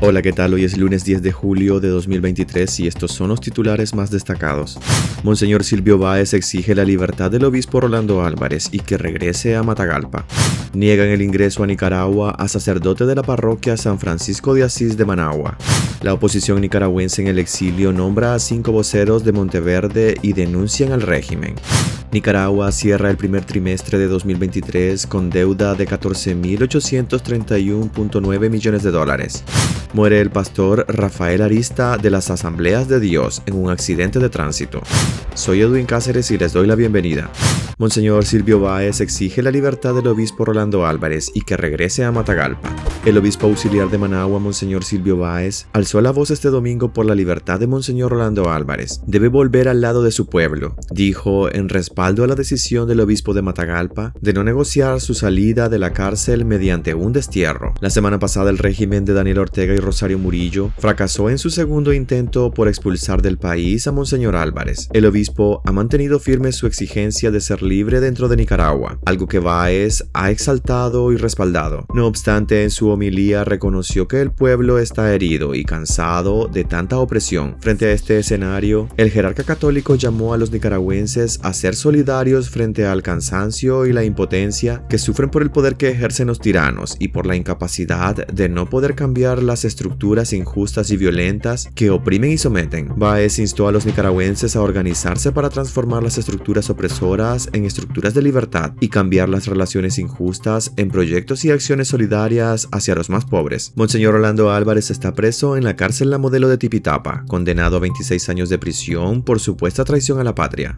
Hola, ¿qué tal? Hoy es lunes 10 de julio de 2023 y estos son los titulares más destacados. Monseñor Silvio Báez exige la libertad del obispo Rolando Álvarez y que regrese a Matagalpa. Niegan el ingreso a Nicaragua a sacerdote de la parroquia San Francisco de Asís de Managua. La oposición nicaragüense en el exilio nombra a cinco voceros de Monteverde y denuncian al régimen. Nicaragua cierra el primer trimestre de 2023 con deuda de 14.831.9 millones de dólares. Muere el pastor Rafael Arista de las Asambleas de Dios en un accidente de tránsito. Soy Edwin Cáceres y les doy la bienvenida. Monseñor Silvio Báez exige la libertad del obispo Rolando Álvarez y que regrese a Matagalpa. El obispo auxiliar de Managua, Monseñor Silvio Báez, alzó la voz este domingo por la libertad de Monseñor Rolando Álvarez. Debe volver al lado de su pueblo, dijo en respaldo a la decisión del obispo de Matagalpa de no negociar su salida de la cárcel mediante un destierro. La semana pasada el régimen de Daniel Ortega y Rosario Murillo fracasó en su segundo intento por expulsar del país a Monseñor Álvarez. El obispo ha mantenido firme su exigencia de ser libre dentro de Nicaragua, algo que Báez ha exaltado y respaldado. No obstante, en su homilía reconoció que el pueblo está herido y cansado de tanta opresión. Frente a este escenario, el jerarca católico llamó a los nicaragüenses a ser solidarios frente al cansancio y la impotencia que sufren por el poder que ejercen los tiranos y por la incapacidad de no poder cambiar las estructuras injustas y violentas que oprimen y someten. Baez instó a los nicaragüenses a organizarse para transformar las estructuras opresoras en estructuras de libertad y cambiar las relaciones injustas en proyectos y acciones solidarias hacia los más pobres. Monseñor Orlando Álvarez está preso en la cárcel La Modelo de Tipitapa, condenado a 26 años de prisión por supuesta traición a la patria.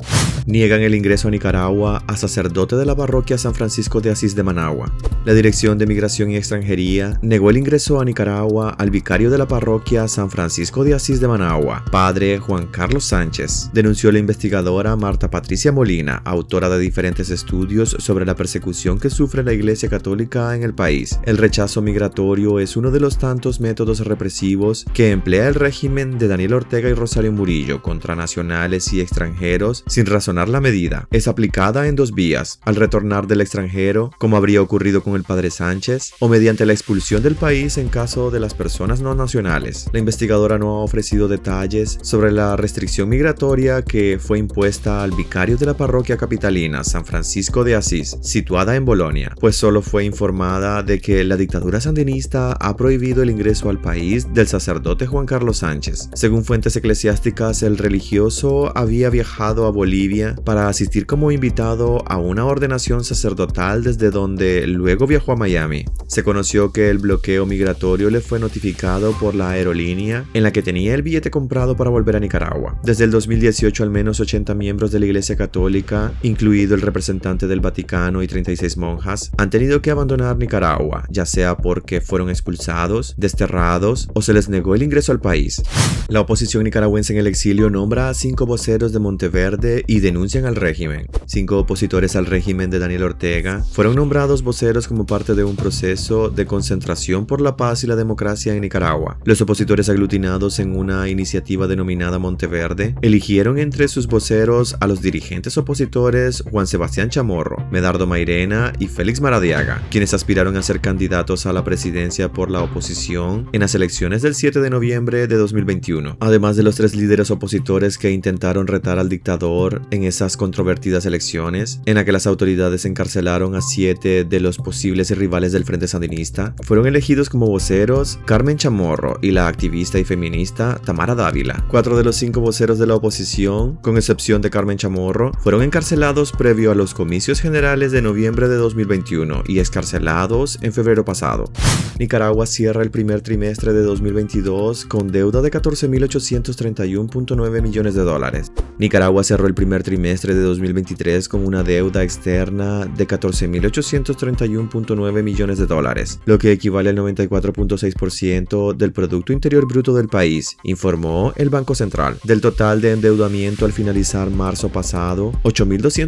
Niegan el ingreso a Nicaragua a sacerdote de la parroquia San Francisco de Asís de Managua. La Dirección de Migración y Extranjería negó el ingreso a Nicaragua al vicario de la parroquia San Francisco de Asís de Managua, padre Juan Carlos Sánchez, denunció la investigadora Marta Patricia Molina, autora de diferentes estudios sobre la persecución que sufre la Iglesia Católica en el país. El rechazo migratorio es uno de los tantos métodos represivos que emplea el régimen de Daniel Ortega y Rosario Murillo contra nacionales y extranjeros sin razonar la medida. Es aplicada en dos vías, al retornar del extranjero, como habría ocurrido con el padre Sánchez, o mediante la expulsión del país en caso de las personas no nacionales. La investigadora no ha ofrecido detalles sobre la restricción migratoria que fue impuesta al vicario de la parroquia capitalina San Francisco de Asís, situada en Bolonia, pues solo fue informada de que la dictadura sandinista ha prohibido el ingreso al país del sacerdote Juan Carlos Sánchez. Según fuentes eclesiásticas, el religioso había viajado a Bolivia para asistir como invitado a una ordenación sacerdotal desde donde luego viajó a Miami. Se conoció que el bloqueo migratorio le fue notificado por la aerolínea en la que tenía el billete comprado para volver a Nicaragua. Desde el 2018 al menos 80 miembros de la Iglesia Católica, incluido el representante del Vaticano y 36 monjas, han tenido que abandonar Nicaragua, ya sea porque fueron expulsados, desterrados o se les negó el ingreso al país. La oposición nicaragüense en el exilio nombra a cinco voceros de Monteverde y denuncian al régimen. Cinco opositores al régimen de Daniel Ortega fueron nombrados voceros como parte de un proceso de concentración por la paz y la democracia en Nicaragua. Los opositores aglutinados en una iniciativa denominada Monteverde eligieron entre sus voceros a los dirigentes opositores Juan Sebastián Chamorro, Medardo Mairena y Félix Maradiaga, quienes aspiraron a ser candidatos a la presidencia por la oposición en las elecciones del 7 de noviembre de 2021, además de los tres líderes opositores que intentaron retar al dictador en esas controvertidas elecciones, en la que las autoridades encarcelaron a siete de los posibles rivales del Frente Sandinista, fueron elegidos como voceros Carmen Chamorro y la activista y feminista Tamara Dávila. Cuatro de los cinco voceros de la oposición, con excepción de Carmen Chamorro, fueron encarcelados previo a los comicios generales de noviembre de 2021 y escarcelados en febrero pasado. Nicaragua cierra el primer trimestre de 2022 con deuda de 14.831.9 millones de dólares. Nicaragua cerró el primer trimestre de 2023 con una deuda externa de 14.831.9 millones de dólares, lo que equivale al 94.6% del Producto Interior Bruto del país, informó el Banco Central. Del total de endeudamiento al finalizar marzo pasado,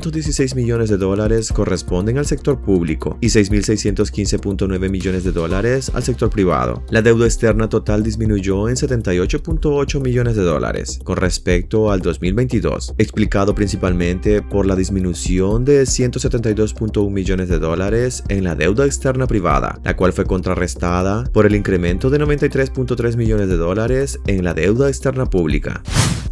8.216 millones de dólares corresponden al sector público y 6.615.9 millones de dólares al sector privado. La deuda externa total disminuyó en 78.8 millones de dólares con respecto al 2022, explicado principalmente por la disminución de 172.1 millones de dólares en la deuda externa privada, la cual fue contrarrestada por el incremento de 93.3 millones de dólares en la deuda externa pública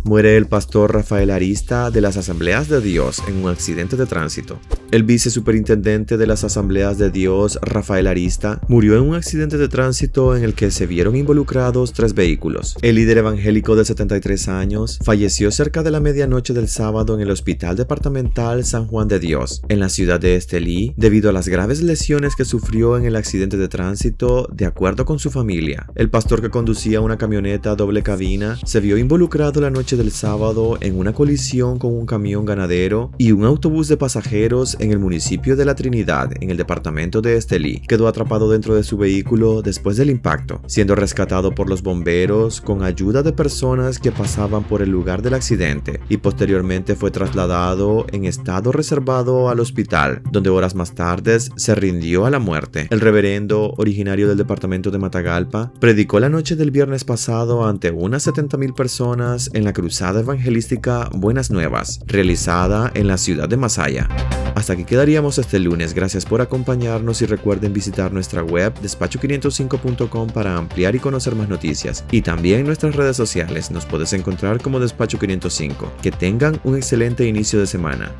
muere el pastor Rafael Arista de las Asambleas de Dios en un accidente de tránsito. El vicesuperintendente de las Asambleas de Dios, Rafael Arista, murió en un accidente de tránsito en el que se vieron involucrados tres vehículos. El líder evangélico de 73 años falleció cerca de la medianoche del sábado en el Hospital Departamental San Juan de Dios, en la ciudad de Estelí, debido a las graves lesiones que sufrió en el accidente de tránsito, de acuerdo con su familia. El pastor que conducía una camioneta doble cabina se vio involucrado la noche del sábado en una colisión con un camión ganadero y un autobús de pasajeros en el municipio de La Trinidad, en el departamento de Estelí. Quedó atrapado dentro de su vehículo después del impacto, siendo rescatado por los bomberos con ayuda de personas que pasaban por el lugar del accidente y posteriormente fue trasladado en estado reservado al hospital, donde horas más tarde se rindió a la muerte. El reverendo, originario del departamento de Matagalpa, predicó la noche del viernes pasado ante unas 70.000 personas en la Cruzada Evangelística Buenas Nuevas, realizada en la ciudad de Masaya. Hasta aquí quedaríamos este lunes. Gracias por acompañarnos y recuerden visitar nuestra web despacho505.com para ampliar y conocer más noticias. Y también nuestras redes sociales nos puedes encontrar como Despacho 505. Que tengan un excelente inicio de semana.